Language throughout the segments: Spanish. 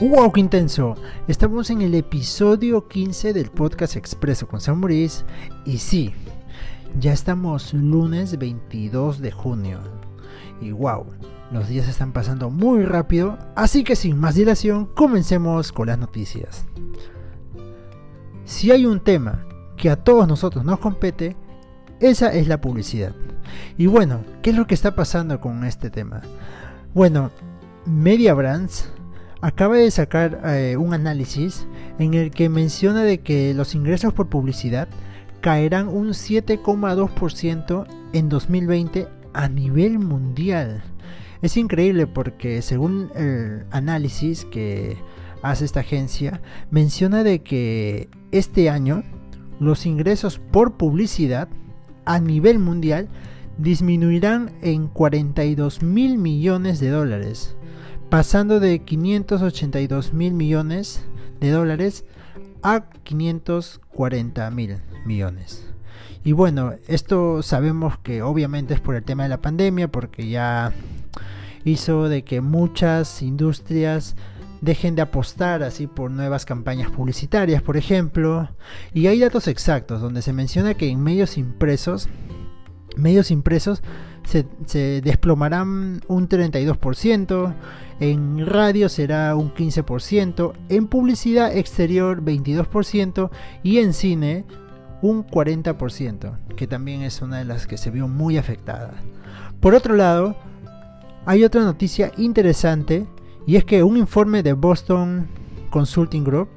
¡Wow, qué intenso! Estamos en el episodio 15 del podcast Expreso con Sam Maurice y sí, ya estamos lunes 22 de junio. Y wow, los días están pasando muy rápido, así que sin más dilación, comencemos con las noticias. Si hay un tema que a todos nosotros nos compete, esa es la publicidad. Y bueno, ¿qué es lo que está pasando con este tema? Bueno, Media Brands acaba de sacar eh, un análisis en el que menciona de que los ingresos por publicidad caerán un 7,2% en 2020 a nivel mundial. Es increíble porque según el análisis que hace esta agencia, menciona de que este año los ingresos por publicidad a nivel mundial disminuirán en 42 mil millones de dólares pasando de 582 mil millones de dólares a 540 mil millones. Y bueno, esto sabemos que obviamente es por el tema de la pandemia, porque ya hizo de que muchas industrias dejen de apostar así por nuevas campañas publicitarias, por ejemplo. Y hay datos exactos donde se menciona que en medios impresos, medios impresos se, desplomarán un 32%, en radio será un 15%, en publicidad exterior 22% y en cine un 40%, que también es una de las que se vio muy afectada. Por otro lado, hay otra noticia interesante y es que un informe de Boston Consulting Group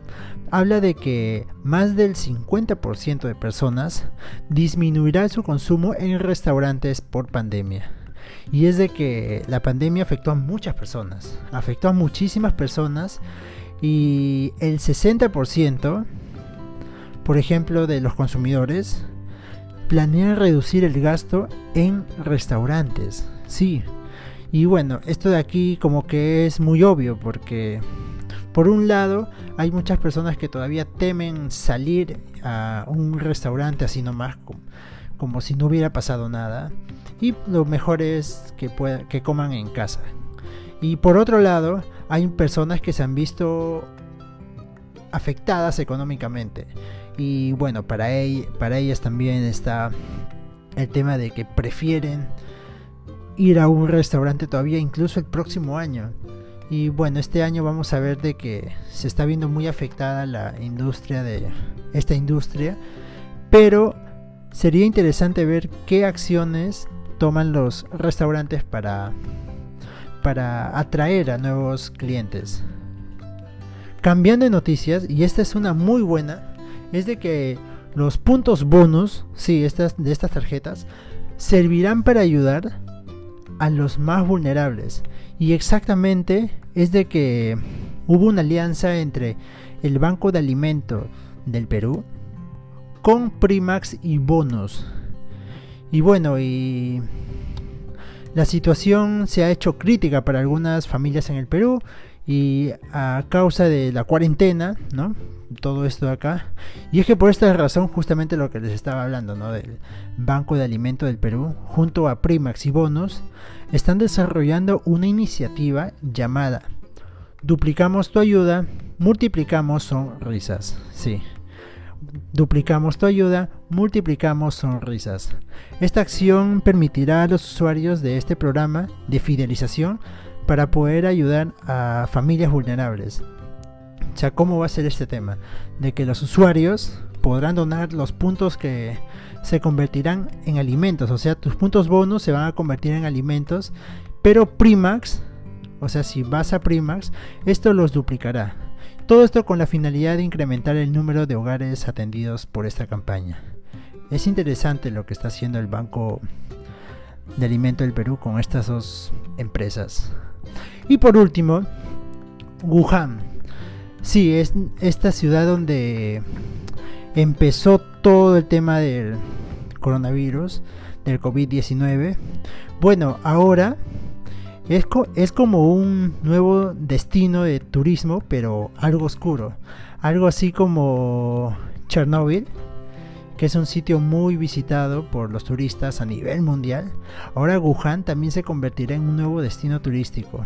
habla de que más del 50% de personas disminuirá su consumo en restaurantes por pandemia. Y es de que la pandemia afectó a muchas personas, afectó a muchísimas personas y el 60%, por ejemplo, de los consumidores planean reducir el gasto en restaurantes. Sí. Y bueno, esto de aquí como que es muy obvio porque por un lado, hay muchas personas que todavía temen salir a un restaurante así nomás, como, si no hubiera pasado nada. Y lo mejor es que, que coman en casa. Y por otro lado, hay personas que se han visto afectadas económicamente. Y bueno, para, para ellas también está el tema de que prefieren ir a un restaurante todavía incluso el próximo año. Y bueno, este año vamos a ver de que se está viendo muy afectada la industria de esta industria, pero sería interesante ver qué acciones toman los restaurantes para para atraer a nuevos clientes. Cambiando de noticias, y esta es una muy buena, es de que los puntos bonus, sí, estas, de estas tarjetas, servirán para ayudar a los más vulnerables. Y exactamente es de que hubo una alianza entre el Banco de Alimentos del Perú con Primax y Bonos. Y bueno, y la situación se ha hecho crítica para algunas familias en el Perú y a causa de la cuarentena, ¿no? Todo esto acá. Y es que por esta razón, justamente lo que les estaba hablando, ¿no? Del Banco de Alimentos del Perú, junto a Primax y Bonos, están desarrollando una iniciativa llamada Duplicamos tu ayuda, multiplicamos sonrisas. Sí. Duplicamos tu ayuda, multiplicamos sonrisas. Esta acción permitirá a los usuarios de este programa de fidelización para poder ayudar a familias vulnerables. O sea, ¿cómo va a ser este tema? De que los usuarios podrán donar los puntos que se convertirán en alimentos. O sea, tus puntos bonus se van a convertir en alimentos. Pero Primax, o sea, si vas a Primax, esto los duplicará. Todo esto con la finalidad de incrementar el número de hogares atendidos por esta campaña. Es interesante lo que está haciendo el Banco de Alimento del Perú con estas dos empresas. Y por último, Wuhan. Sí, es esta ciudad donde empezó todo el tema del coronavirus, del COVID-19. Bueno, ahora es, es como un nuevo destino de turismo, pero algo oscuro. Algo así como Chernobyl, que es un sitio muy visitado por los turistas a nivel mundial. Ahora Wuhan también se convertirá en un nuevo destino turístico.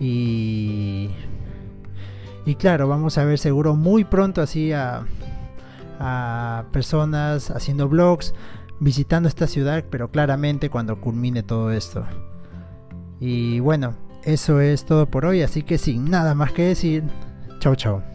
Y Y claro, vamos a ver seguro muy pronto así a, a personas haciendo vlogs, visitando esta ciudad, pero claramente cuando culmine todo esto. Y bueno, eso es todo por hoy, así que sin nada más que decir, chao chao.